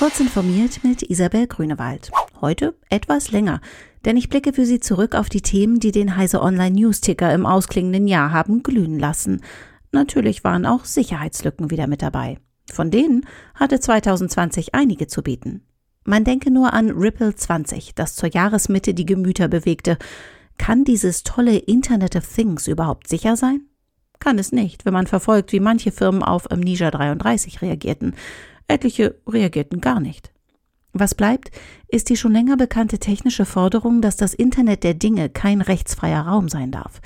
Kurz informiert mit Isabel Grünewald. Heute etwas länger, denn ich blicke für Sie zurück auf die Themen, die den Heise Online News Ticker im ausklingenden Jahr haben glühen lassen. Natürlich waren auch Sicherheitslücken wieder mit dabei. Von denen hatte 2020 einige zu bieten. Man denke nur an Ripple 20, das zur Jahresmitte die Gemüter bewegte. Kann dieses tolle Internet of Things überhaupt sicher sein? Kann es nicht, wenn man verfolgt, wie manche Firmen auf Amnesia 33 reagierten. Etliche reagierten gar nicht. Was bleibt, ist die schon länger bekannte technische Forderung, dass das Internet der Dinge kein rechtsfreier Raum sein darf.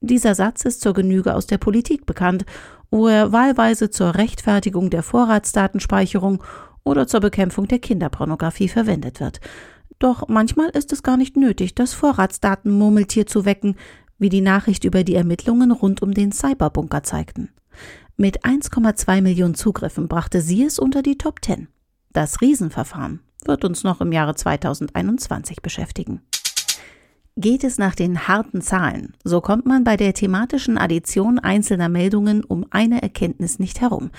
Dieser Satz ist zur Genüge aus der Politik bekannt, wo er wahlweise zur Rechtfertigung der Vorratsdatenspeicherung oder zur Bekämpfung der Kinderpornografie verwendet wird. Doch manchmal ist es gar nicht nötig, das Vorratsdatenmurmeltier zu wecken, wie die Nachricht über die Ermittlungen rund um den Cyberbunker zeigten. Mit 1,2 Millionen Zugriffen brachte sie es unter die Top 10. Das Riesenverfahren wird uns noch im Jahre 2021 beschäftigen. Geht es nach den harten Zahlen, so kommt man bei der thematischen Addition einzelner Meldungen um eine Erkenntnis nicht herum.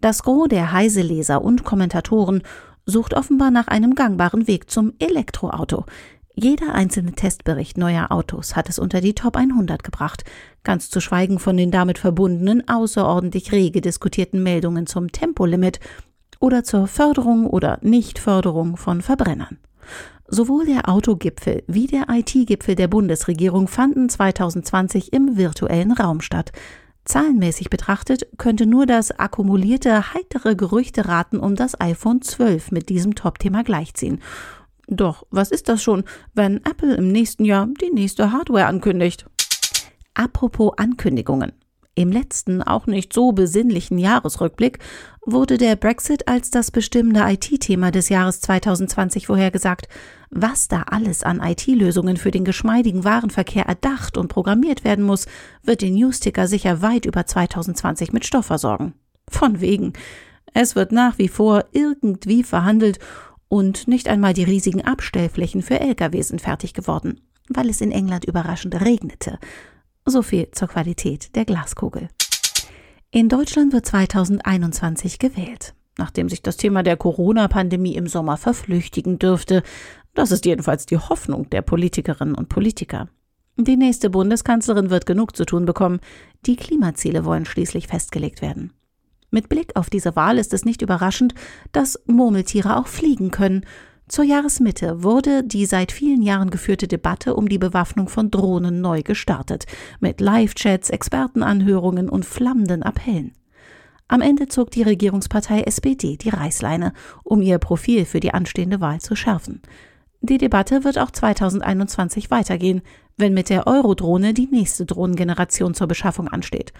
Das Gros der Heise-Leser und Kommentatoren sucht offenbar nach einem gangbaren Weg zum Elektroauto. Jeder einzelne Testbericht neuer Autos hat es unter die Top 100 gebracht, ganz zu schweigen von den damit verbundenen außerordentlich rege diskutierten Meldungen zum Tempolimit oder zur Förderung oder Nichtförderung von Verbrennern. Sowohl der Autogipfel wie der IT-Gipfel der Bundesregierung fanden 2020 im virtuellen Raum statt. Zahlenmäßig betrachtet könnte nur das akkumulierte heitere Gerüchteraten um das iPhone 12 mit diesem Top-Thema gleichziehen. Doch was ist das schon, wenn Apple im nächsten Jahr die nächste Hardware ankündigt? Apropos Ankündigungen. Im letzten, auch nicht so besinnlichen Jahresrückblick wurde der Brexit als das bestimmende IT-Thema des Jahres 2020 vorhergesagt. Was da alles an IT-Lösungen für den geschmeidigen Warenverkehr erdacht und programmiert werden muss, wird den Newsticker sicher weit über 2020 mit Stoff versorgen. Von wegen. Es wird nach wie vor irgendwie verhandelt und nicht einmal die riesigen Abstellflächen für LKW sind fertig geworden, weil es in England überraschend regnete. So viel zur Qualität der Glaskugel. In Deutschland wird 2021 gewählt. Nachdem sich das Thema der Corona-Pandemie im Sommer verflüchtigen dürfte, das ist jedenfalls die Hoffnung der Politikerinnen und Politiker. Die nächste Bundeskanzlerin wird genug zu tun bekommen. Die Klimaziele wollen schließlich festgelegt werden. Mit Blick auf diese Wahl ist es nicht überraschend, dass Murmeltiere auch fliegen können. Zur Jahresmitte wurde die seit vielen Jahren geführte Debatte um die Bewaffnung von Drohnen neu gestartet, mit Live-Chats, Expertenanhörungen und flammenden Appellen. Am Ende zog die Regierungspartei SPD die Reißleine, um ihr Profil für die anstehende Wahl zu schärfen. Die Debatte wird auch 2021 weitergehen, wenn mit der Eurodrohne die nächste Drohnengeneration zur Beschaffung ansteht.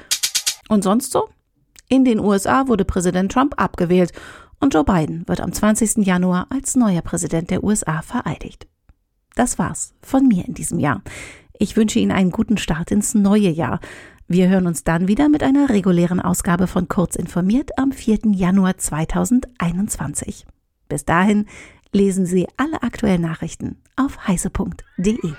Und sonst so? In den USA wurde Präsident Trump abgewählt und Joe Biden wird am 20. Januar als neuer Präsident der USA vereidigt. Das war's von mir in diesem Jahr. Ich wünsche Ihnen einen guten Start ins neue Jahr. Wir hören uns dann wieder mit einer regulären Ausgabe von Kurz informiert am 4. Januar 2021. Bis dahin lesen Sie alle aktuellen Nachrichten auf heise.de.